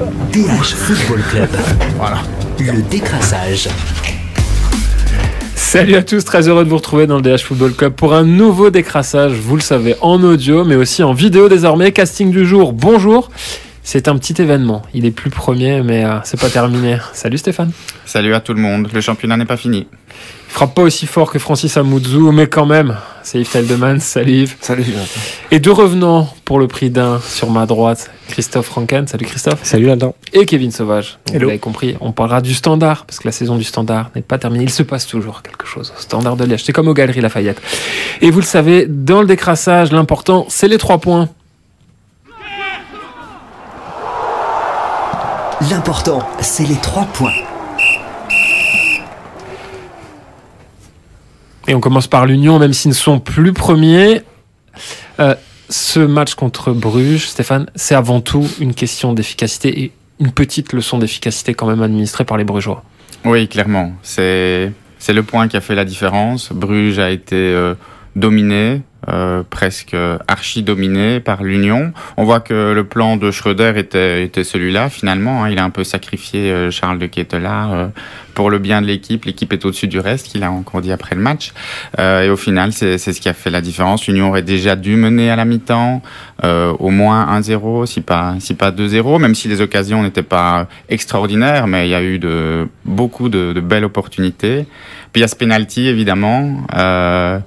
DH Football Club. Voilà. Le décrassage. Salut à tous, très heureux de vous retrouver dans le DH Football Club pour un nouveau décrassage, vous le savez, en audio mais aussi en vidéo désormais. Casting du jour, bonjour. C'est un petit événement. Il est plus premier, mais euh, c'est pas terminé. Salut Stéphane. Salut à tout le monde. Le championnat n'est pas fini. Il frappe pas aussi fort que Francis Amouzou, mais quand même. C'est Yves Teldeman. Salut Yves. Salut. Et deux revenants pour le prix d'un sur ma droite. Christophe Franken. Salut Christophe. Salut là-dedans. Et Kevin Sauvage. Donc, vous l'avez compris, on parlera du standard, parce que la saison du standard n'est pas terminée. Il se passe toujours quelque chose au standard de Liège. C'est comme aux Galeries Lafayette. Et vous le savez, dans le décrassage, l'important, c'est les trois points. L'important, c'est les trois points. Et on commence par l'Union, même s'ils ne sont plus premiers. Euh, ce match contre Bruges, Stéphane, c'est avant tout une question d'efficacité et une petite leçon d'efficacité quand même administrée par les Brugeois. Oui, clairement. C'est le point qui a fait la différence. Bruges a été euh, dominé, euh, presque archi dominé par l'Union. On voit que le plan de Schröder était, était celui-là finalement. Hein. Il a un peu sacrifié euh, Charles de Ketelaar euh, pour le bien de l'équipe. L'équipe est au-dessus du reste, qu'il a encore dit après le match. Euh, et au final, c'est ce qui a fait la différence. L'Union aurait déjà dû mener à la mi-temps euh, au moins 1-0, si pas si pas 2-0, même si les occasions n'étaient pas extraordinaires, mais il y a eu de beaucoup de, de belles opportunités. Puis il y a ce penalty évidemment. Euh,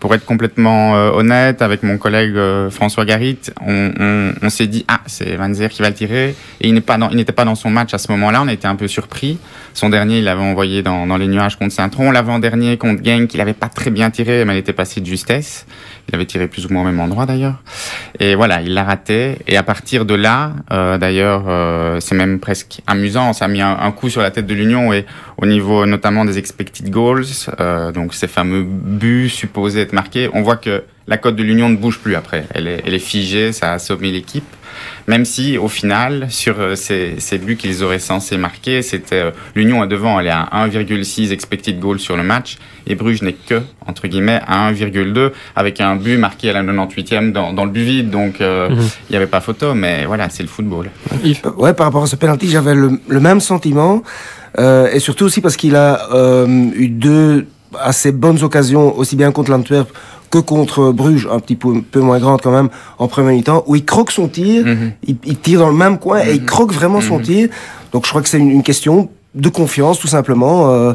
pour être complètement euh, honnête, avec mon collègue euh, François Garit, on, on, on s'est dit ah c'est Van Zer qui va le tirer et il n'est pas dans, il n'était pas dans son match à ce moment-là. On été un peu surpris. Son dernier, il l'avait envoyé dans, dans les nuages contre Saint-Tron. L'avant-dernier contre Genk, il avait pas très bien tiré, mais il était passé de justesse. Il avait tiré plus ou moins au même endroit d'ailleurs. Et voilà, il l'a raté. Et à partir de là, euh, d'ailleurs, euh, c'est même presque amusant. Ça a mis un, coup sur la tête de l'Union et au niveau notamment des expected goals, euh, donc ces fameux buts supposés être marqués, on voit que la cote de l'Union ne bouge plus après. Elle est, elle est figée, ça a assommé l'équipe. Même si, au final, sur euh, ces, ces buts qu'ils auraient censé marquer, c'était euh, l'Union est devant, elle est à 1,6 expected goals sur le match, et Bruges n'est que entre guillemets à 1,2 avec un but marqué à la 98e dans, dans le but vide. Donc euh, il Mhm. n'y avait pas photo, mais voilà, c'est le football. Yves. Ouais, par rapport à ce penalty, j'avais le, le même sentiment. Euh, et surtout aussi parce qu'il a euh, eu deux assez bonnes occasions, aussi bien contre l'Antwerp que contre Bruges, un petit peu, peu moins grande quand même, en premier mi-temps, où il croque son tir, Mhm. il, il tire dans le même coin et il Mhm. croque vraiment son Mhm. tir. Donc je crois que c'est une, une question de confiance, tout simplement. Euh,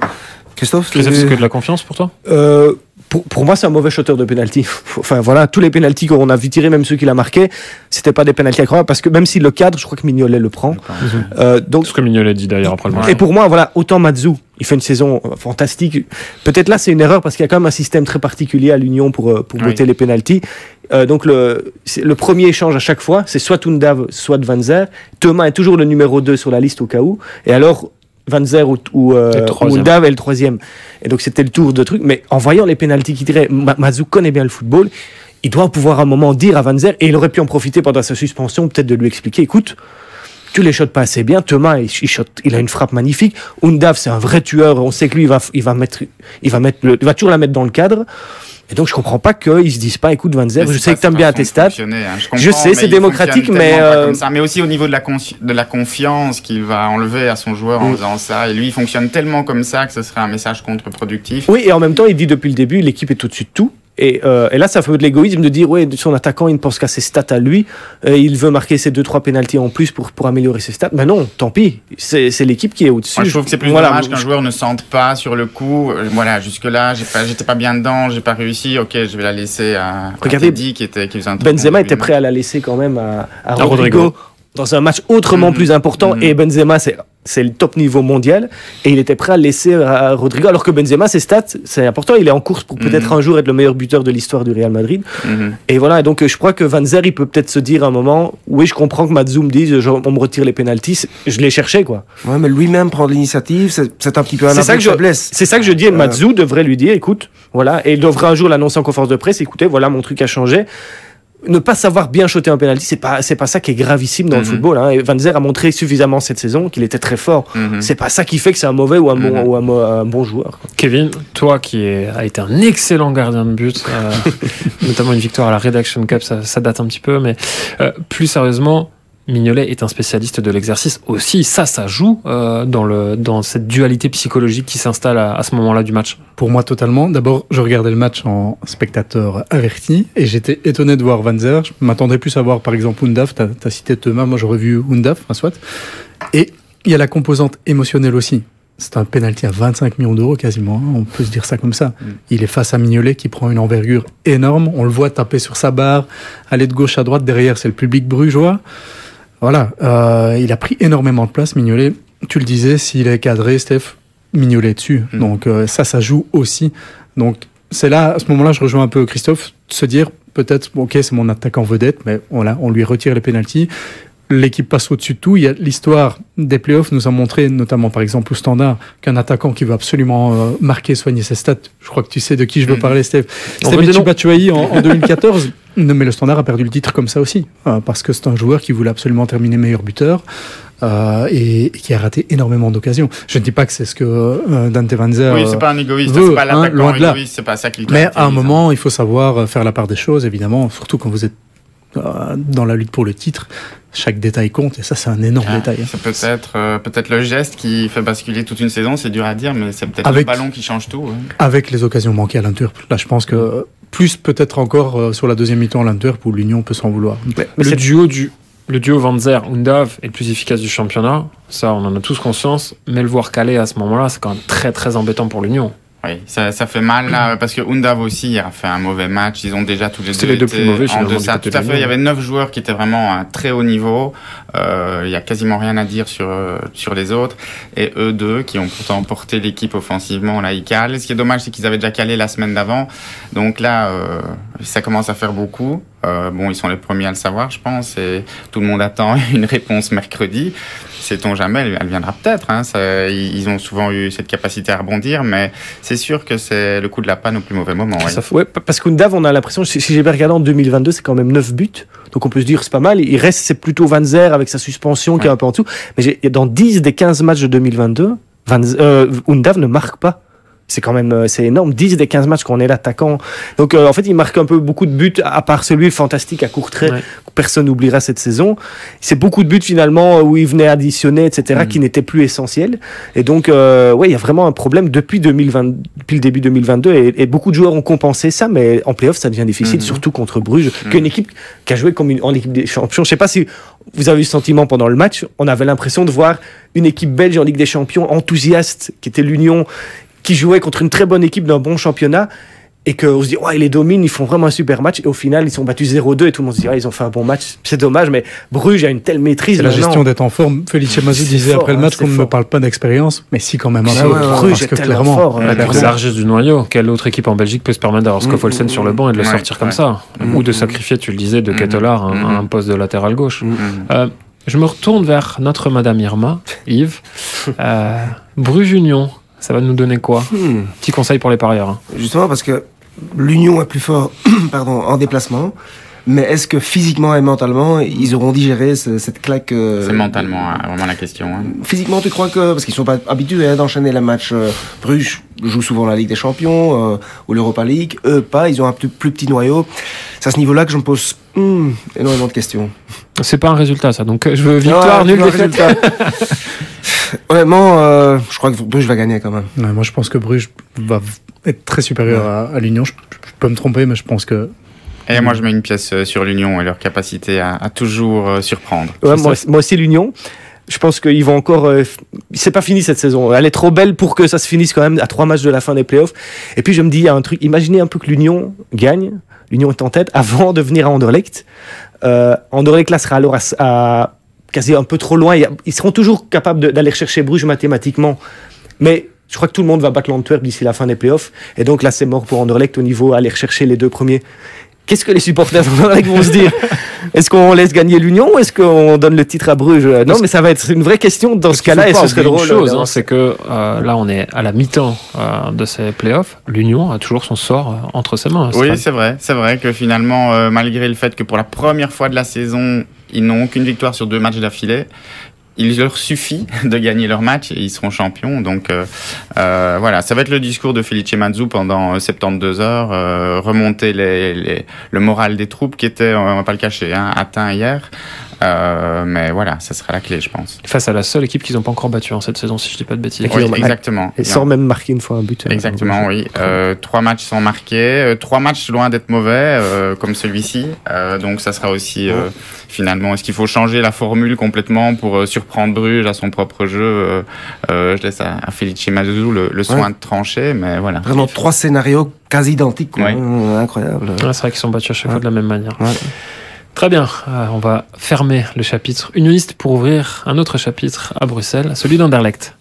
Christophe Christophe, c'est que de la confiance pour toi? Euh, pour, pour moi, c'est un mauvais shooter de penalty. Enfin voilà, tous les penalties qu'on a vu tirer, même ceux qu'il a marqués, c'était pas des penalties incroyables parce que même s'il le cadre, je crois que Mignolet le prend. Euh, donc C'est ce que Mignolet dit d'ailleurs après le match. et pour moi, voilà, autant Mazou, il fait une saison euh, fantastique. Peut-être là, c'est une erreur parce qu'il y a quand même un système très particulier à l'Union pour, euh, pour Oui. voter les pénalties. Euh, donc le, le premier échange à chaque fois, c'est soit Tundav, soit Van Zer. Thomas est toujours le numéro 2 sur la liste au cas où. Et alors, Van Zer ou, ou, euh, ou Dav est le troisième. Et donc c'était le tour de truc. Mais en voyant les pénalties qu'il tirait, Ma- Mazou connaît bien le football. Il doit pouvoir à un moment dire à Van Zer, et il aurait pu en profiter pendant sa suspension, peut-être de lui expliquer, écoute, tu les shottes pas assez bien. Thomas, il, il, shot- il a une frappe magnifique. Undav, c'est un vrai tueur. On sait que lui, il va, il va mettre, il va mettre, le- il va toujours la mettre dans le cadre. Et donc, je comprends pas qu'ils se disent pas, écoute, Van Zer, je sais que t'aimes bien tes stats. hein. Je sais, c'est démocratique, mais, euh, comme ça. mais aussi au niveau de la, de la confiance qu'il va enlever à son joueur en Mm. faisant ça. Et lui, il fonctionne tellement comme ça que ce serait un message contre-productif. Oui, et en même temps, il dit depuis le début, l'équipe est au-dessus de tout. Et, euh, et là, ça fait de l'égoïsme de dire, ouais, son attaquant, il ne pense qu'à ses stats à lui. Il veut marquer ses deux, trois pénalties en plus pour, pour améliorer ses stats. Mais non, tant pis. C'est c'est l'équipe qui est au-dessus. Moi, je trouve que c'est plus Voilà. dommage qu'un joueur ne sente pas sur le coup. Euh, Voilà, jusque-là, j'ai pas- j'étais pas bien dedans, j'ai pas réussi. Ok, je vais la laisser à, à Regardez, Teddy qui était qui faisait un truc Benzema était prêt à la laisser quand même à, à À Rodrigo, Rodrigo. Dans un match autrement Mhm. plus important. Mhm. Et Benzema, c'est c'est le top niveau mondial. Et il était prêt à laisser à Rodrigo. Alors que Benzema, ses stats, c'est important. Il est en course pour peut-être Mhm. un jour être le meilleur buteur de l'histoire du Real Madrid. Et voilà, et donc euh, je crois que Van Zer, il peut peut-être se dire à un moment, oui, je comprends que Matzoum dise, je- on me retire les pénalties, je l'ai cherché, quoi. Ouais, mais lui-même prendre l'initiative, c'est c'est un petit peu un C'est ça que je- faiblesse. C'est ça que je dis, et Matzou devrait lui dire, écoute, voilà, et il devrait un jour l'annoncer en conférence de presse, écoutez, voilà, mon truc a changé. Ne pas savoir bien shotter un penalty, c'est pas, c'est pas ça qui est gravissime dans le Mhm. football. Hein. Et Van Zer a montré suffisamment cette saison qu'il était très fort. Mhm. C'est pas ça qui fait que c'est un mauvais ou un bon, Mhm. ou un, bon joueur. quoi. Kevin, toi qui es- a été un excellent gardien de but, euh, notamment une victoire à la Redaction Cup, ça, ça date un petit peu, mais euh, plus sérieusement, Mignolet est un spécialiste de l'exercice aussi. Ça, ça joue euh, dans, le, dans cette dualité psychologique qui s'installe à, à ce moment-là du match. Pour moi, totalement. D'abord, je regardais le match en spectateur averti et j'étais étonné de voir Van Zer. Je m'attendais plus à voir, par exemple, Undaf. Tu as, cité Thomas, moi j'aurais vu Undaf, enfin, soit. Et il y a la composante émotionnelle aussi. C'est un penalty à 25 millions d'euros quasiment, hein. on peut se dire ça comme ça. Mm. Il est face à Mignolet qui prend une envergure énorme, on le voit taper sur sa barre, aller de gauche à droite, derrière c'est le public brugeois. Voilà, euh, il a pris énormément de place, Mignolet. Tu le disais, s'il est cadré, Steph, Mignolet dessus. Mm. Donc euh, ça, ça joue aussi. Donc c'est là, à ce moment-là, je rejoins un peu Christophe, de se dire peut-être, ok, c'est mon attaquant vedette, mais voilà, on lui retire les pénalties l'équipe passe au-dessus de tout. Il y a l'histoire des playoffs nous a montré, notamment par exemple au standard, qu'un attaquant qui veut absolument euh, marquer, soigner ses stats. Je crois que tu sais de qui je veux mm. parler, Steve. Steve Batshuayi en, en 2014. mais le standard a perdu le titre comme ça aussi, euh, parce que c'est un joueur qui voulait absolument terminer meilleur buteur. Euh, et, qui a raté énormément d'occasions. Je ne dis pas que c'est ce que euh, Dante Van Zer Oui, c'est pas un égoïste, c'est pas hein, loin de là. c'est pas ça qu'il Mais à un moment, il faut savoir faire la part des choses, évidemment, surtout quand vous êtes dans la lutte pour le titre, chaque détail compte et ça c'est un énorme ah, détail. C'est peut-être euh, peut-être le geste qui fait basculer toute une saison, c'est dur à dire, mais c'est peut-être le ballon qui change tout. Avec les occasions manquées à l'Antwerp, là je pense que plus peut-être encore euh, sur la deuxième mi-temps à l'Antwerp où l'Union peut s'en vouloir. Mais, le duo du le duo Van Zer Undav est le plus efficace du championnat, ça on en a tous conscience, mais le voir caler à ce moment-là, c'est quand même très très embêtant pour l'Union. Oui, ça, ça fait mal là, parce que Undav aussi a fait un mauvais match. Ils ont déjà tous les deux, les deux plus mauvais, en deçà. Tout à fait. Il y avait neuf joueurs qui étaient vraiment à un très haut niveau. Euh, il y a quasiment rien à dire sur euh, sur les autres. Et eux deux qui ont pourtant porté l'équipe offensivement, là, ils calent. Ce qui est dommage, c'est qu'ils avaient déjà calé la semaine d'avant. Donc là, euh, ça commence à faire beaucoup. Euh, bon, ils sont les premiers à le savoir, je pense, et tout le monde attend une réponse mercredi. Sait-on jamais, elle viendra peut-être. Hein, ils ont souvent eu cette capacité à rebondir, mais c'est sûr que c'est le coup de la panne au plus mauvais moment. Ouais, parce qu'Undav, on a l'impression, si, j'ai bien regardé en 2022, c'est quand même 9 buts. Donc on peut se dire c'est pas mal. Il reste, c'est plutôt Van Zer avec sa suspension qui est un peu en dessous. Mais dans 10 des 15 matchs de 2022, Van, euh, Undav ne marque pas c'est quand même euh, c'est énorme. 10 des 15 matchs qu'on est l'attaquant donc euh, en fait il marque un peu beaucoup de buts à part celui fantastique à court trait personne n'oubliera cette saison. C'est beaucoup de buts finalement où il venait additionner etc mm. qui n'étaient plus essentiels. Et donc euh, ouais il y a vraiment un problème depuis 2020 depuis le début 2022 et, beaucoup de joueurs ont compensé ça mais en playoff ça devient difficile mm. surtout contre Bruges mm. qu'une équipe qui a joué comme une, en équipe des champions. Je sais pas si vous avez eu ce sentiment pendant le match. On avait l'impression de voir une équipe belge en Ligue des Champions enthousiaste qui était l'Union qui jouaient contre une très bonne équipe d'un bon championnat et qu'on se dit, ouais, ils les dominent, ils font vraiment un super match. Et au final, ils sont battus 0-2 et tout le monde se dit, ouais, ils ont fait un bon match. C'est dommage, mais Bruges a une telle maîtrise. la gestion d'être en forme. Felice Mazou disait après le match qu'on ne me parle pas d'expérience, mais si quand même un peu. Bruges est clairement. Fort, la largesse du noyau. Quelle autre équipe en Belgique peut se permettre d'avoir Skoffolsen sur le banc et de le sortir comme ça? Ou de sacrifier, tu le disais, de Kettelar à un poste de latéral gauche. Euh, je me retourne vers notre Madame Irma, Yves. Euh, Bruges Union. Ça va nous donner quoi hmm. Petit conseil pour les parieurs. Hein. Justement parce que l'Union est plus fort pardon, en déplacement. Mais est-ce que physiquement et mentalement, ils auront digéré cette claque euh, C'est mentalement hein, vraiment la question. Hein. Physiquement, tu crois que parce qu'ils sont pas habitués d'enchaîner les matchs. Euh, Bruges joue souvent la Ligue des Champions euh, ou l'Europa League. Eux, pas. Ils ont un plus, petit noyau. C'est à ce niveau-là que je me pose hmm, énormément de questions. C'est pas un résultat, ça. Donc, je veux victoire, nul défaite. Honnêtement, euh, je crois que Bruges va gagner quand même. moi, je pense que Bruges va être très supérieur à, l'Union. Je, peux me tromper, mais je pense que. Et moi, je mets une pièce euh, sur l'Union et leur capacité à, toujours euh, surprendre. moi, aussi, l'Union. Je pense qu'ils vont encore. c'est pas fini cette saison. Elle est trop belle pour que ça se finisse quand même à trois matchs de la fin des playoffs. Et puis je me dis, il y a un truc. Imaginez un peu que l'Union gagne. L'Union est en tête avant de venir à Anderlecht. Anderlecht là sera alors à quasi un peu trop loin. Ils seront toujours capables d'aller chercher Bruges mathématiquement. Mais je crois que tout le monde va battre l'Antwerp d'ici la fin des playoffs. Et donc là, c'est mort pour Anderlecht au niveau aller chercher les deux premiers. Qu'est-ce que les supporters vont se dire? Est-ce qu'on laisse gagner l'Union ou est-ce qu'on donne le titre à Bruges? Non, mais ça va être une vraie question dans ce cas-là. Et ce serait drôle. chose, hein, c'est que euh, là, on est à la mi-temps euh, de ces playoffs. L'Union a toujours son sort euh, entre ses mains. Oui, c'est vrai. C'est vrai que finalement, malgré le fait que pour la première fois de la saison, ils n'ont aucune victoire sur deux matchs d'affilée. Il leur suffit de gagner leur match et ils seront champions. Donc euh, euh, voilà, ça va être le discours de Felice Mazzu pendant 72 euh, heures, remonter les, le moral des troupes qui était, on va pas le cacher, hein, atteint hier. Euh, mais voilà, ça sera la clé, je pense. Face à la seule équipe qu'ils n'ont pas encore battue en cette saison, si je dis pas de bêtises. Oui, exactement. Et sans même marquer une fois un but. hein. Exactement, oui. Euh, trois matchs sont marqués, euh, trois matchs loin d'être mauvais, euh, comme celui-ci. Euh, donc ça sera aussi euh, finalement, est-ce qu'il faut changer la formule complètement pour euh, surprendre Bruges à son propre jeu euh, euh, Je laisse à, à Felice Mazou le, le soin Ouais. de trancher, mais voilà. Vraiment trois scénarios quasi identiques. quoi. Ouais. Incroyable. Ouais, c'est vrai qu'ils sont battus à chaque fois de la même manière. Très bien, Euh, on va fermer le chapitre unioniste pour ouvrir un autre chapitre à Bruxelles, celui d'Anderlecht.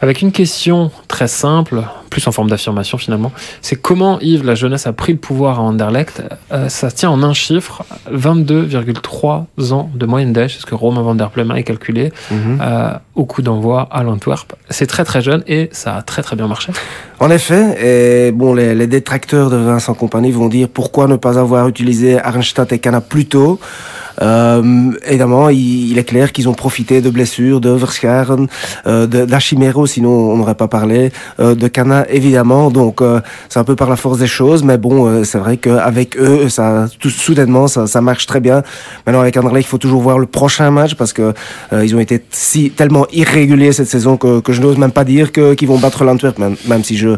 Avec une question très simple, plus en forme d'affirmation finalement, c'est comment Yves la jeunesse a pris le pouvoir à Anderlecht. Euh, ça tient en un chiffre, 22,3 ans de moyenne d'âge, c'est ce que Romain van der Plein a calculé Mhm. euh, au coup d'envoi à l'Antwerp. C'est très très jeune et ça a très très bien marché. En effet, et bon, les, les détracteurs de Vincent Compagnie vont dire pourquoi ne pas avoir utilisé Arnstadt et Cana plus tôt. Euh, évidemment, il, il est clair qu'ils ont profité de blessures de Verscharen, euh, de- d'Achimero, sinon on n'aurait pas parlé, euh, de Cana évidemment. Donc euh, c'est un peu par la force des choses, mais bon, euh, c'est vrai qu'avec eux, ça, tout, soudainement, ça, ça marche très bien. Maintenant avec Anderlecht, il faut toujours voir le prochain match parce que euh, ils ont été si tellement irréguliers cette saison que, que je n'ose même pas dire que qu'ils vont battre l'Antwerp, même, même si je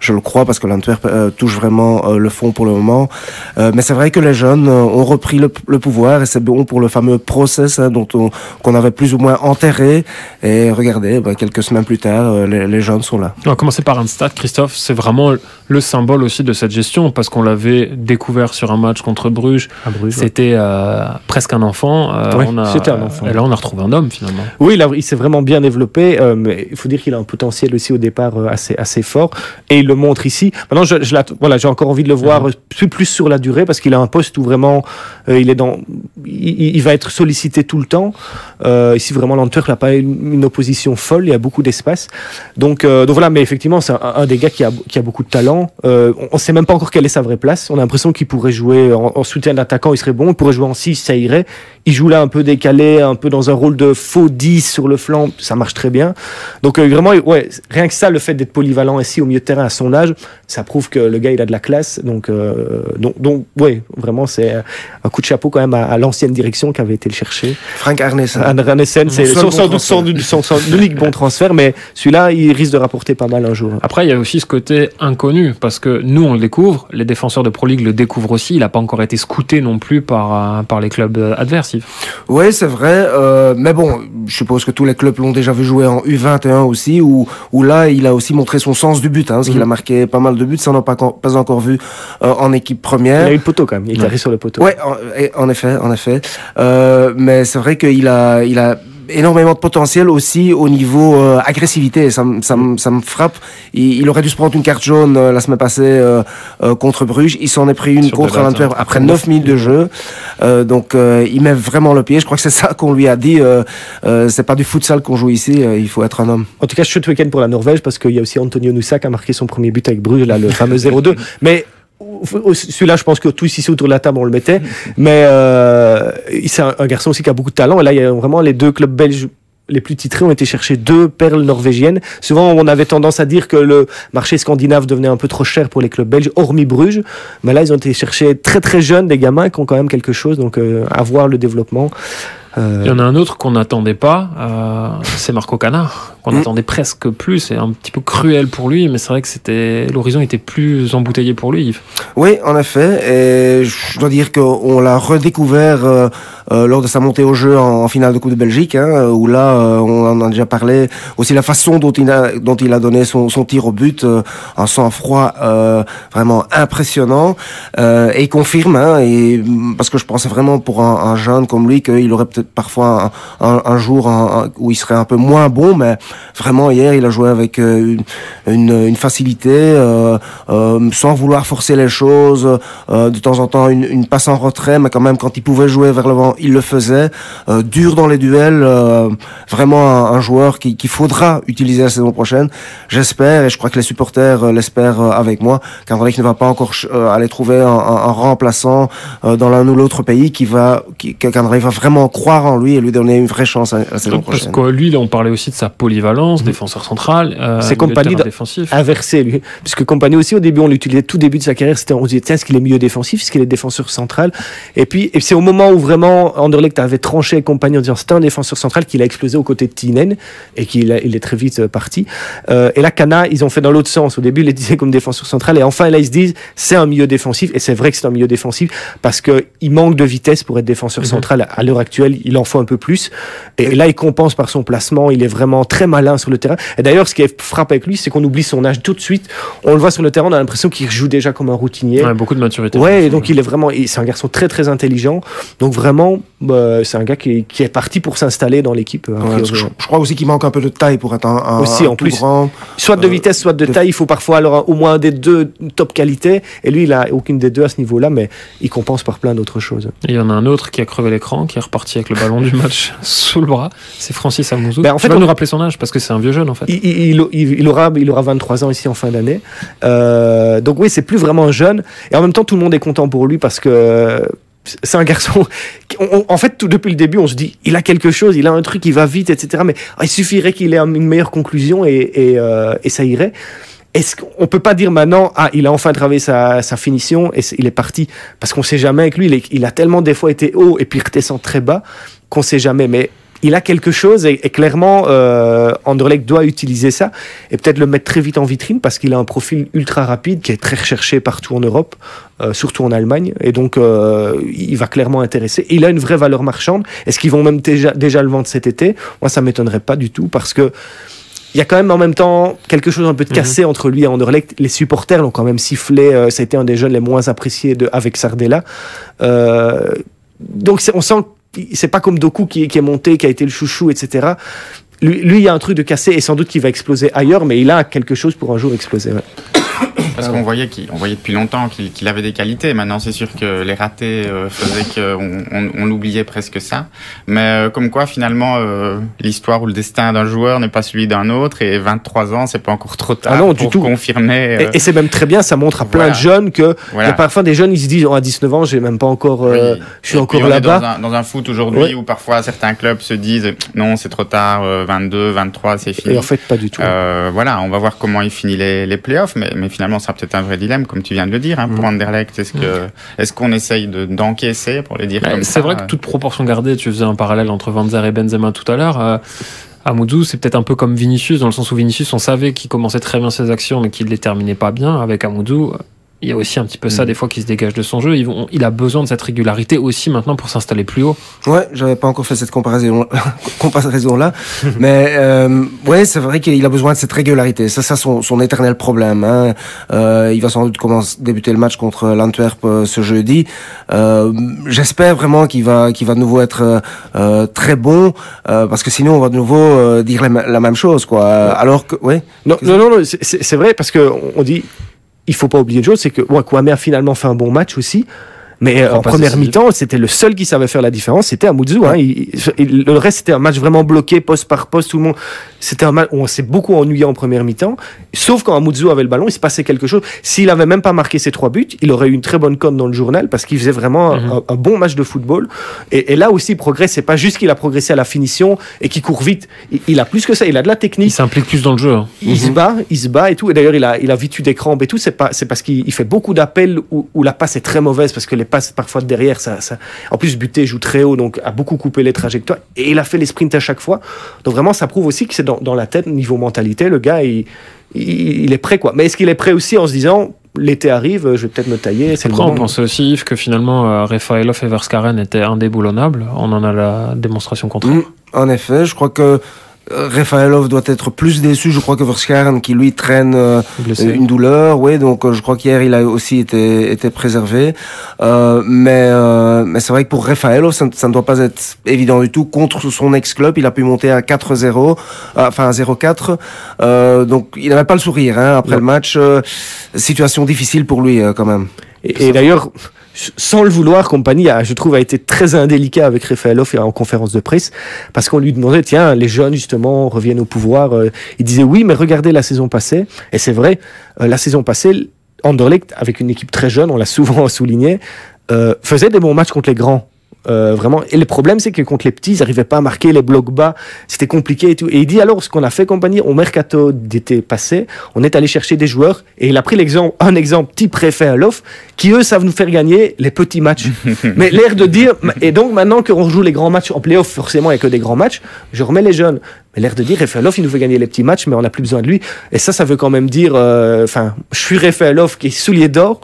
je le crois parce que l'Antwerp touche vraiment le fond pour le moment. Mais c'est vrai que les jeunes ont repris le, le pouvoir et c'est bon pour le fameux process hein, dont on qu'on avait plus ou moins enterré. Et regardez, bah, quelques semaines plus tard, euh, les, les jeunes sont là. On va commencer par Randstad. Christophe, c'est vraiment le symbole aussi de cette gestion parce qu'on l'avait découvert sur un match contre Bruges. Ouais. C'était euh, presque un enfant. Euh, Ouais, on a- c'était un enfant. Et là, on a retrouvé un homme finalement. Oui, là, il s'est vraiment bien développé, euh, mais il faut dire qu'il a un potentiel aussi au départ euh, assez, assez fort, et il le montre ici. Maintenant, je, voilà, j'ai encore envie de le voir euh, plus, plus sur la durée, parce qu'il a un poste où vraiment, euh, il est dans, il, va être sollicité tout le temps. Euh, ici, vraiment, l'Antwerp n'a pas une, opposition folle, il y a beaucoup d'espace. Donc, euh, donc voilà, mais effectivement, c'est un, des gars qui a, qui a beaucoup de talent. Euh, on ne sait même pas encore quelle est sa vraie place. On a l'impression qu'il pourrait jouer en, en soutien d'attaquant, il serait bon. Il pourrait jouer en 6, ça irait. Il joue là un peu décalé, un peu dans un rôle de faux 10 sur le flanc, ça marche très bien. Donc vraiment, ouais, rien que ça, le fait d'être polyvalent ici au milieu de terrain à son âge, ça prouve que le gars il a de la classe. Donc, donc, donc ouais, vraiment c'est un coup de chapeau quand même à, à l'ancienne direction qui avait été le chercher. Frank Arnessen. Anne Rannessen, c'est seul son, bon sans doute transfert. son, son, son unique bon transfert, mais celui-là, il risque de rapporter pas mal un jour. Après, il y a aussi ce côté inconnu parce que nous, on le découvre. Les défenseurs de Pro League le découvrent aussi. Il n'a pas encore été scouté non plus par, euh, par les clubs euh, adverses. Oui, c'est vrai. euh, mais bon, je suppose que tous les clubs l'ont déjà vu jouer en U21 aussi, où, où là, il a aussi montré son sens du but, hein, parce qu'il a marqué pas mal de buts. Ça, on n'a pas, encore- pas encore vu euh, en équipe Il première. a eu le poteau quand même, il est arrivé sur le poteau. Ouais, en, et- en effet, en effet. Euh, mais c'est vrai qu'il a, il a énormément de potentiel aussi au niveau euh, agressivité. Ça, me- ça, me- ça me frappe. Il, il aurait dû se prendre une carte jaune euh, la semaine passée euh, contre Bruges. Il s'en est pris une Sur contre la- l'Antwerp après 9 minutes de jeu. Donc il met vraiment le pied. Je crois que c'est ça qu'on lui a dit. C'est pas du futsal qu'on joue ici. il faut être un homme. En tout cas, chouette week-end pour la Norvège parce qu'il y a aussi Antonio Nusa qui a marqué son premier but avec Bruges, là, le fameux 0-2. Mais celui-là, je pense que tous ici autour de la table, on le mettait. Mais euh, c'est un, un garçon aussi qui a beaucoup de talent. Et là, il y a vraiment les deux clubs belges les plus titrés ont été chercher deux perles norvégiennes. Souvent, on avait tendance à dire que le marché scandinave devenait un peu trop cher pour les clubs belges, hormis Bruges. Mais là, ils ont été chercher très très jeunes des gamins qui ont quand même quelque chose. Donc, euh, à voir le développement. Euh, Il y en a un autre qu'on n'attendait pas, euh, c'est Marco Cana, qu'on Mm. attendait presque plus. C'est un petit peu cruel pour lui, mais c'est vrai que c'était l'horizon était plus embouteillé pour lui. Yves. Oui, en effet. Et je dois dire qu'on l'a redécouvert euh, euh, lors de sa montée au jeu en, en finale de Coupe de Belgique, hein, où là, euh, on en a déjà parlé. Aussi la façon dont il a, dont il a donné son, son tir au but, euh, un sang-froid euh, vraiment impressionnant. Euh, et il confirme, hein, et, parce que je pensais vraiment pour un, un jeune comme lui qu'il aurait peut-être parfois un, un, un jour où il serait un peu moins bon, mais vraiment hier, il a joué avec euh, une, une, une facilité, euh, euh, sans vouloir forcer les choses, de temps en temps une, une passe en retrait, mais quand même quand il pouvait jouer vers l'avant, il le faisait. Dur dans les duels, vraiment un, un joueur qui- qu'il faudra utiliser la saison prochaine, j'espère, et je crois que les supporters l'espèrent avec moi, qu'Anderlecht ne va pas encore aller trouver un, un- un remplaçant dans l'un ou l'autre pays qui va, qui, qu'Anderlecht va vraiment croire en lui et lui donner une vraie chance à la saison Parce prochaine. que lui, là, on parlait aussi de sa polyvalence. Polyvalence, défenseur central, euh, C'est Compagnie défensif. inversé lui. Puisque Compagnie aussi au début on l'utilisait tout début de sa carrière, c'était on se disait tiens est-ce qu'il est milieu défensif, est-ce qu'il est défenseur central Et puis et c'est au moment où vraiment Anderlecht avait tranché Compagnie en disant c'était un défenseur central qu'il a explosé aux côtés de Tinen et qu'il a- il est très vite euh, parti. Euh, et là Cana ils ont fait dans l'autre sens. Au début ils les disaient comme défenseur central et enfin là ils se disent c'est un milieu défensif et c'est vrai que c'est un milieu défensif parce que il manque de vitesse pour être défenseur Mhm. central à l'heure actuelle il en faut un peu plus et là il compense par son placement il est vraiment très malin sur le terrain et d'ailleurs ce qui frappe avec lui c'est qu'on oublie son âge tout de suite on le voit sur le terrain on a l'impression qu'il joue déjà comme un routinier Ouais, beaucoup de maturité. Ouais, et donc il est vraiment, c'est un garçon très très intelligent. Donc vraiment, bah, c'est un gars qui est, qui est parti pour s'installer dans l'équipe. Ouais, que je, je crois aussi qu'il manque un peu de taille pour être un, un- Aussi, un en tout plus. grand. Soit de Euh, vitesse, soit de de- taille. Il faut parfois alors au moins un des deux top qualité. Et lui, il a aucune des deux à ce niveau-là, mais il compense par plein d'autres choses. Et il y en a un autre qui a crevé l'écran, qui est reparti avec le ballon du match sous le bras. C'est Francis Amouzou. Ben, en fait, on- nous rappeler son âge parce que c'est un vieux jeune en fait. Il, aura, il aura 23 ans ici en fin d'année. Euh, donc oui, c'est plus vraiment jeune. Et en même temps, tout le monde est content pour lui parce que c'est un garçon. en fait, depuis le début, on se dit, il a quelque chose, il a un truc, il va vite, etc. Mais ah, il suffirait qu'il ait une meilleure conclusion euh, et ça irait. Est-ce qu'on peut pas dire maintenant, ah, il a enfin travaillé sa, finition et il est parti? Parce qu'on sait jamais avec lui, il a tellement des fois été haut et puis redescend très bas qu'on sait jamais. Mais il a quelque chose et, et clairement, euh, Anderlecht doit utiliser ça et peut-être le mettre très vite en vitrine parce qu'il a un profil ultra rapide qui est très recherché partout en Europe, euh, surtout en Allemagne. Et donc, euh, il va clairement intéresser. Et il a une vraie valeur marchande. Est-ce qu'ils vont même déjà, déjà le vendre cet été? Moi, ça m'étonnerait pas du tout parce que il y a quand même en même temps quelque chose un peu de cassé entre lui et Anderlecht. Les supporters l'ont quand même sifflé. euh, ça a été un des jeunes les moins appréciés de, avec Sardella. Euh, donc on sent que c'est pas comme Doku qui, est monté, qui a été le chouchou, etc. Lui, lui, il y a un truc de cassé et sans doute qu'il va exploser ailleurs, mais il a quelque chose pour un jour exploser. ouais. Parce qu'on voyait, qu'il- on voyait depuis longtemps qu'il avait des qualités. Maintenant, c'est sûr que les ratés euh, faisaient qu'on on, on oubliait presque ça. Mais euh, comme quoi, finalement, euh, l'histoire ou le destin d'un joueur n'est pas celui d'un autre. Et 23 ans, c'est pas encore trop tard Ah non, du pour tout. confirmer. Et, et c'est même très bien, ça montre à plein voilà. de jeunes que il voilà. parfois des jeunes, ils se disent, oh, à 19 ans, j'ai même pas encore, Oui. je suis Et encore là-bas. Dans un, dans un foot aujourd'hui Ouais. où parfois certains clubs se disent non, c'est trop tard, euh, 22, 23, c'est fini. Et en fait, pas du tout. Voilà, on va voir comment il finit les, les playoffs, mais, mais finalement, sera peut-être un vrai dilemme, comme tu viens de le dire, hein, pour Anderlecht. Est-ce que, est-ce qu'on essaye de, d'encaisser, pour les dire Ouais, comme c'est vrai que toute proportion gardée, tu faisais un parallèle entre Van et Benzema tout à l'heure. Euh, Amoudou, c'est peut-être un peu comme Vinicius, dans le sens où Vinicius, on savait qu'il commençait très bien ses actions, mais qu'il ne les terminait pas bien. Avec Amoudou, euh, il y a aussi un petit peu ça, Mm. des fois, qui se dégage de son jeu. Il a besoin de cette régularité aussi maintenant pour s'installer plus haut. Ouais, j'avais pas encore fait cette comparaison, comparaison là, mais euh, ouais, c'est vrai qu'il a besoin de cette régularité. Ça, ça son, son éternel problème. Hein. Euh, il va sans doute commencer débuter le match contre l'Antwerp euh, ce jeudi. Euh, J'espère vraiment qu'il va, qu'il va de nouveau être très bon, euh, parce que sinon on va de nouveau euh, dire la, la même chose, quoi. Alors que, ouais. Non, non, non, non, c'est- c'est c'est vrai parce que on- on dit, il faut pas oublier une chose, c'est que ouais, Kwame a finalement fait un bon match aussi. Mais euh, en première mi-temps, c'était le seul qui savait faire la différence, c'était Amoudou. Hein. Il- il- le reste, c'était un match vraiment bloqué, poste par poste, tout le monde. C'était un match où on s'est beaucoup ennuyé en première mi-temps. Sauf quand Amoudou avait le ballon, il se passait quelque chose. S'il avait même pas marqué ses trois buts, il aurait eu une très bonne cote dans le journal parce qu'il faisait vraiment un- Mhm. un, un bon match de football. Et, et là aussi, il progresse. C'est pas juste qu'il a progressé à la finition et qu'il court vite. Il, il a plus que ça. Il a de la technique Il s'implique plus dans le jeu. hein. il se bat, il se bat et tout. Et d'ailleurs, il a, il a vite eu des crampes et tout. C'est pas, c'est parce qu'il il fait beaucoup d'appels où, où la passe est très mauvaise parce que les passes parfois de derrière, ça, ça. En plus, Buté joue très haut, donc a beaucoup coupé les trajectoires. Et il a fait les sprints à chaque fois. Donc vraiment, ça prouve aussi que c'est dans, dans la tête, niveau mentalité, le gars, il, il, il est prêt quoi. Mais est-ce qu'il est prêt aussi en se disant l'été arrive, je vais peut-être me tailler, c'est le Après, on pensait aussi, Yves, que finalement, euh, Refaelov et Verskaren étaient indéboulonnables. On en a la démonstration contre Mm, en effet, je crois que Rafaelov doit être plus déçu, je crois que Verskaren qui lui traîne euh, une douleur, oui. Donc euh, je crois qu'hier il a aussi été, été préservé. Euh, mais euh, mais c'est vrai que pour Rafaelov, ça, ne- ça ne doit pas être évident du tout. Contre son ex-club, il a pu monter à 4-0, euh, enfin à 0-4. Euh, donc il n'avait pas le sourire hein, après le match. situation difficile pour lui quand même. Et, et d'ailleurs, sans le vouloir, Compagnie, a, je trouve, a été très indélicat avec Rafaelov en conférence de presse, parce qu'on lui demandait, tiens, les jeunes, justement, reviennent au pouvoir. Euh, Il disait, oui, mais regardez la saison passée. Et c'est vrai, euh, la saison passée, Anderlecht, avec une équipe très jeune, on l'a souvent souligné, euh, faisait des bons matchs contre les grands. Euh, vraiment. Et le problème, c'est que contre les petits, ils n'arrivaient pas à marquer les blocs bas. C'était compliqué et tout. Et il dit alors, ce qu'on a fait, compagnie, au mercato d'été passé, on est allé chercher des joueurs et il a pris l'exemple, un exemple type préfet à l'off, qui eux savent nous faire gagner les petits matchs. Mais l'air de dire, et donc maintenant qu'on joue les grands matchs en playoff, forcément, il n'y a que des grands matchs, je remets les jeunes. Mais l'air de dire, Refaelov, il nous fait gagner les petits matchs, mais on n'a plus besoin de lui. Et ça, ça veut quand même dire, euh, enfin, je suis Refaelov qui est soulier d'or.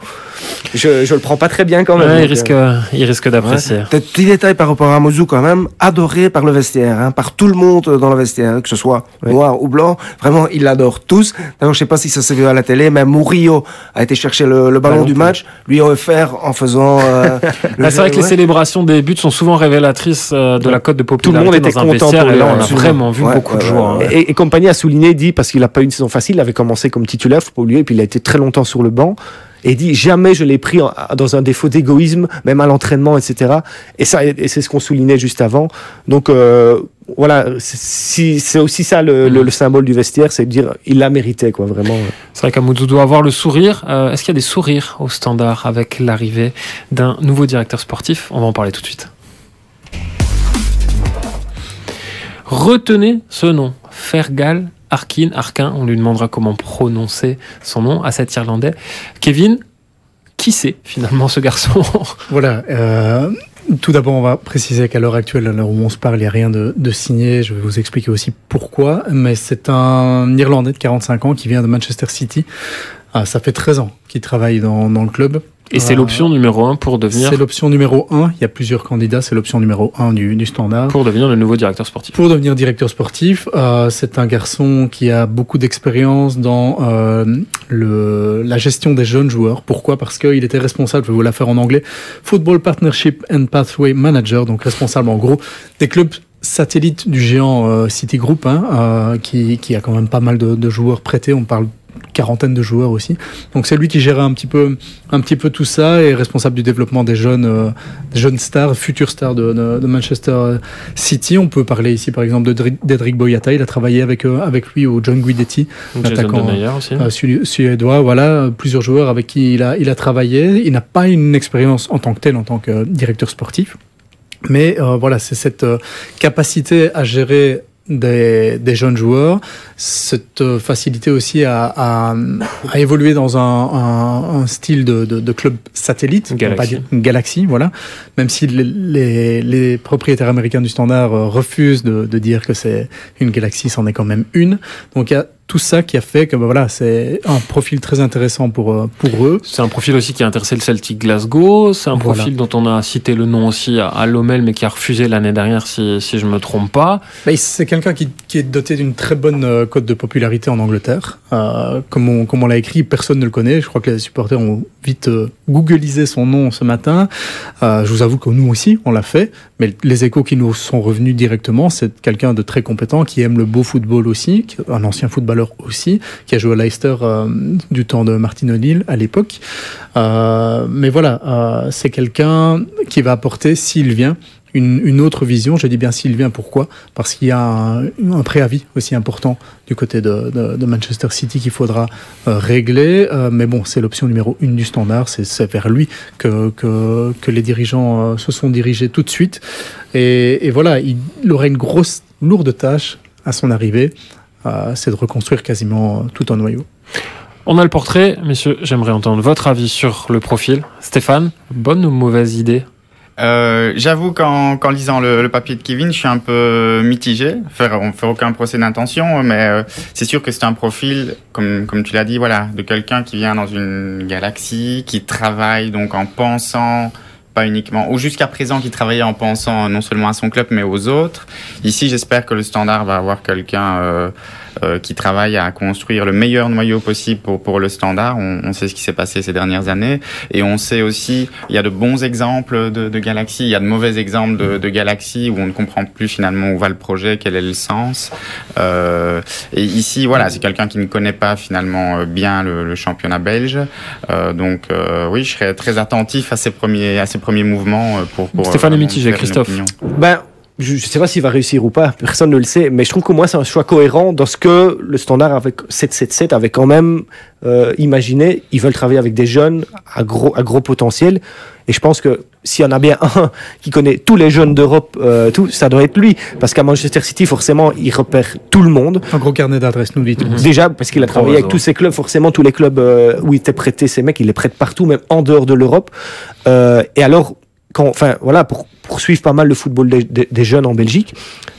Je, je le prends pas très bien quand même. Ouais, il risque, euh, il risque d'apprécier. Petit détail par rapport à Mozou quand même, adoré par le vestiaire, hein, par tout le monde dans le vestiaire, que ce soit Ouais. noir ou blanc, vraiment ils l'adorent tous. D'ailleurs je sais pas si ça s'est vu à la télé, mais Murillo a été chercher le, le ballon Ballon du match, lui a offert en faisant... euh, le Ah, c'est vrai que les célébrations des buts sont souvent révélatrices euh, de la cote de popularité monde était dans un content vestiaire. pour Et là, on a vraiment vu Ouais, beaucoup de ouais, joueurs. ouais, hein. Et, et compagnie a souligné, dit, parce qu'il n'a pas eu une saison facile, il avait commencé comme titulaire pour lui, et puis il a été très longtemps sur le banc. Et il dit, jamais je l'ai pris en- dans un défaut d'égoïsme, même à l'entraînement, etc. Et ça, et c'est ce qu'on soulignait juste avant. Donc, euh, voilà, c'est- si, c'est aussi ça le, le- le symbole du vestiaire, c'est de dire, il l'a mérité, quoi, vraiment. C'est vrai qu'Amoudou doit avoir le sourire. Euh, Est-ce qu'il y a des sourires au standard avec l'arrivée d'un nouveau directeur sportif? On va en parler tout de suite. Retenez ce nom, Fergal Arkin, Arkin, on lui demandera comment prononcer son nom à cet Irlandais. Kevin, qui c'est finalement ce garçon Voilà. euh, tout d'abord, on va préciser qu'à l'heure actuelle, à l'heure où on se parle, il n'y a rien de, de signé. Je vais vous expliquer aussi pourquoi. Mais c'est un Irlandais de 45 ans qui vient de Manchester City. Ah, ça fait 13 ans qu'il travaille dans, dans le club. Et c'est Euh, l'option numéro un pour devenir, C'est l'option numéro 1. Il y a plusieurs candidats. C'est l'option numéro 1 du, du standard. pour devenir le nouveau directeur sportif. Pour devenir directeur sportif, euh, c'est un garçon qui a beaucoup d'expérience dans euh, le, la gestion des jeunes joueurs. Pourquoi? Parce qu'il était responsable, je vais vous la faire en anglais, Football Partnership and Pathway Manager, donc responsable en gros des clubs satellites du géant euh, Citigroup, hein, euh, qui, qui a quand même pas mal de, de joueurs prêtés. On parle quarantaine de joueurs aussi. Donc c'est lui qui gérait un petit peu, un petit peu tout ça et est responsable du développement des jeunes, euh, des jeunes stars, futurs stars de, de, de Manchester City. On peut parler ici par exemple de Dri- d'Edric Boyata. Il a travaillé avec, euh, avec lui au John Guidetti, Attaquant, euh, su- suédois. Voilà, euh, plusieurs joueurs avec qui il a, il a travaillé. Il n'a pas une expérience en tant que tel, en tant que directeur sportif. Mais euh, voilà, c'est cette euh, capacité à gérer des, des jeunes joueurs, cette facilité aussi à, à, à évoluer dans un, un, un style de, de, de club satellite, pas dire une galaxie, voilà. Même si les, les, les propriétaires américains du standard euh, refusent de, de dire que c'est une galaxie, c'en est quand même une. Donc il y a tout ça qui a fait que ben, voilà, c'est un profil très intéressant pour, euh, pour eux. C'est un profil aussi qui a intéressé le Celtic Glasgow. C'est un Voilà. profil dont on a cité le nom aussi à, à Lomel, mais qui a refusé l'année dernière, si, si je me trompe pas. Ben, c'est quelqu'un qui, qui est doté d'une très bonne euh, cote de popularité en Angleterre. Euh, comme on, comme on l'a écrit, personne ne le connaît. Je crois que les supporters ont vite euh, googlisé son nom ce matin. Je vous avoue que nous aussi, on l'a fait. Mais les échos qui nous sont revenus directement, c'est quelqu'un de très compétent, qui aime le beau football aussi, un ancien footballeur aussi, qui a joué à Leicester euh, du temps de Martin O'Neill à l'époque. Euh, mais voilà, euh, c'est quelqu'un qui va apporter, s'il vient, une, autre vision. Je dis bien s'il vient, pourquoi? Parce qu'il y a un, préavis aussi important du côté de, Manchester City qu'il faudra régler. Mais bon, c'est l'option numéro une du standard. C'est- vers lui que, les dirigeants se sont dirigés tout de suite. Et, voilà, il, il aura une grosse, lourde tâche à son arrivée. Euh, c'est de reconstruire quasiment tout un noyau. On a le portrait, messieurs. J'aimerais entendre votre avis sur le profil. Stéphane, bonne ou mauvaise idée Euh, J'avoue qu'en lisant le, le papier de Kevin, je suis un peu mitigé. Faire, on fait aucun procès d'intention, mais euh, c'est sûr que c'est un profil, comme comme tu l'as dit, voilà, de quelqu'un qui vient dans une galaxie, qui travaille donc en pensant pas uniquement, ou jusqu'à présent qui travaillait en pensant non seulement à son club mais aux autres. Ici, j'espère que le Standard va avoir quelqu'un euh, qui travaille à construire le meilleur noyau possible pour pour le Standard. On, on sait ce qui s'est passé ces dernières années et on sait aussi, il y a de bons exemples de, de galaxies, il y a de mauvais exemples de, de galaxies où on ne comprend plus finalement où va le projet, quel est le sens. Euh, et ici, voilà, c'est quelqu'un qui ne connaît pas finalement euh, bien le, le championnat belge. Euh, donc euh, oui, je serais très attentif à ses premiers, à ses premiers mouvements euh, pour. pour Stéphane euh, une Christophe. Ben, je ne sais pas s'il va réussir ou pas, personne ne le sait, mais je trouve qu'au moins c'est un choix cohérent dans ce que le standard avec 777 avait quand même euh, imaginé. Ils veulent travailler avec des jeunes à gros, à gros potentiel. Et je pense que s'il y en a bien un qui connaît tous les jeunes d'Europe, euh, tout, ça doit être lui. Parce qu'à Manchester City, forcément, il repère tout le monde. Un gros carnet d'adresses, nous dit. Déjà, parce qu'il a travaillé avec tous ces clubs, forcément, tous les clubs euh, où il était prêté, ces mecs, il les prête partout, même en dehors de l'Europe. Euh, et alors, quand, enfin, voilà, pour poursuivre pas mal le football des, des- des jeunes en Belgique,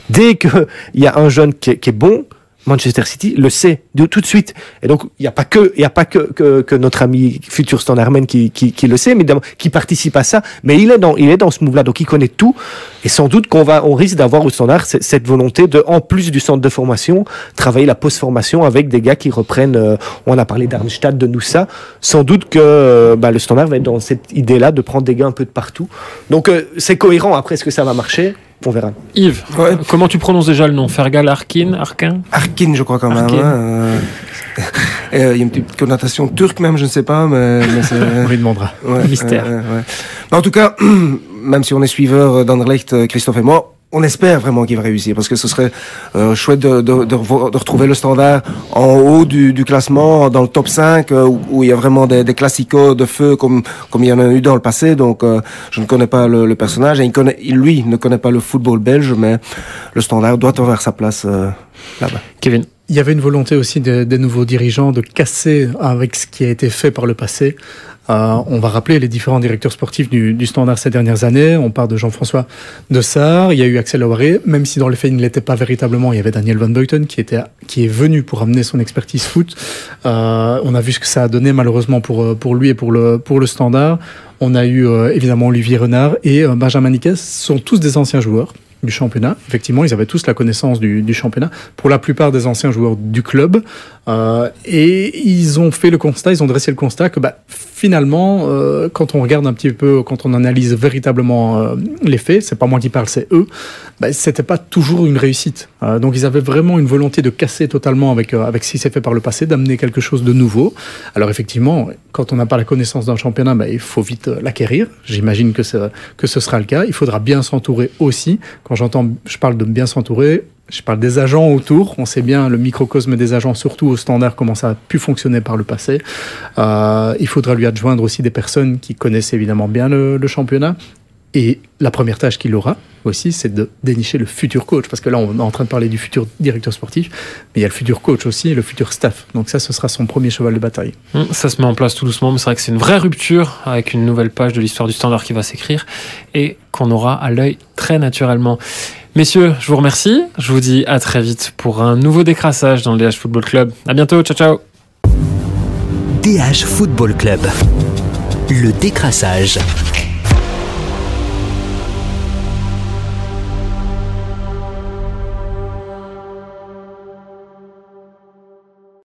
dès qu'il y a un jeune qui est, qui est bon, Manchester City le sait tout de suite. Et donc, il n'y a pas que, il a pas que, que, que notre ami futur standardman qui, qui, qui le sait, mais d'abord, qui participe à ça. Mais il est dans, il est dans ce move-là, donc il connaît tout. Et sans doute qu'on va, on risque d'avoir au standard cette volonté de, en plus du centre de formation, travailler la post-formation avec des gars qui reprennent, euh, on a parlé d'Arnstadt, de Noussa. Sans doute que, euh, bah, le standard va être dans cette idée-là de prendre des gars un peu de partout. Donc, euh, c'est cohérent. Après, est-ce que ça va marcher? On verra. Yves, Ouais. comment tu prononces déjà le nom? Fergal, Arkin, Arkin Arkin, je crois quand même. Arkin. hein, euh, euh, Il y a une petite connotation turque même, je ne sais pas, mais, mais c'est... On lui demandera. Ouais, Mystère. ouais, en tout cas, même si on est suiveur d'Anderlecht, euh, Christophe et moi, on espère vraiment qu'il va réussir parce que ce serait euh, chouette de, de, de, de retrouver le standard en haut du, du classement, dans le top 5, euh, où, il y a vraiment des, des classicos de feu comme, comme il y en a eu dans le passé. Donc, euh, je ne connais pas le, le personnage et il connaît, lui ne connaît pas le football belge, mais le standard doit avoir sa place euh, là-bas. Kevin. Il y avait une volonté aussi de- des nouveaux dirigeants de casser avec ce qui a été fait par le passé. Euh, on va rappeler les différents directeurs sportifs du, Standard ces dernières années. On part de Jean-François de Sarre, il y a eu Axel Aouaré, même si dans les faits il ne l'était pas véritablement. Il y avait Daniel Van Beuten qui était qui est venu pour amener son expertise foot. Euh, on a vu ce que ça a donné malheureusement pour euh, pour lui et pour le pour le Standard. On a eu évidemment Olivier Renard et Benjamin Niquez, ce sont tous des anciens joueurs du championnat. Effectivement, ils avaient tous la connaissance du, du championnat. Pour la plupart des anciens joueurs du club, euh, et ils ont fait le constat, ils ont dressé le constat que bah, finalement, euh, quand on regarde un petit peu, quand on analyse véritablement euh, les faits, c'est pas moi qui parle, c'est eux, bah, c'était pas toujours une réussite. Euh, donc ils avaient vraiment une volonté de casser totalement avec avec ce qui s'est fait par le passé, d'amener quelque chose de nouveau. Alors effectivement, quand on n'a pas la connaissance d'un championnat, bah, il faut vite l'acquérir. J'imagine que que ce sera le cas. Il faudra bien s'entourer aussi. Quand j'entends, je parle de bien s'entourer, je parle des agents autour. On sait bien le microcosme des agents, surtout au standard, comment ça a pu fonctionner par le passé. Euh, il faudra lui adjoindre aussi des personnes qui connaissent évidemment bien le, le championnat. Et la première tâche qu'il aura aussi, c'est de dénicher le futur coach. Parce que là, on est en train de parler du futur directeur sportif, mais il y a le futur coach aussi et le futur staff. Donc ça, ce sera son premier cheval de bataille. Hum, Ça se met en place tout doucement, mais c'est vrai que c'est une vraie rupture avec une nouvelle page de l'histoire du standard qui va s'écrire et qu'on aura à l'œil très naturellement. Messieurs, je vous remercie. Je vous dis à très vite pour un nouveau décrassage dans le DH Football Club. À bientôt. Ciao, ciao. DH Football Club. Le décrassage.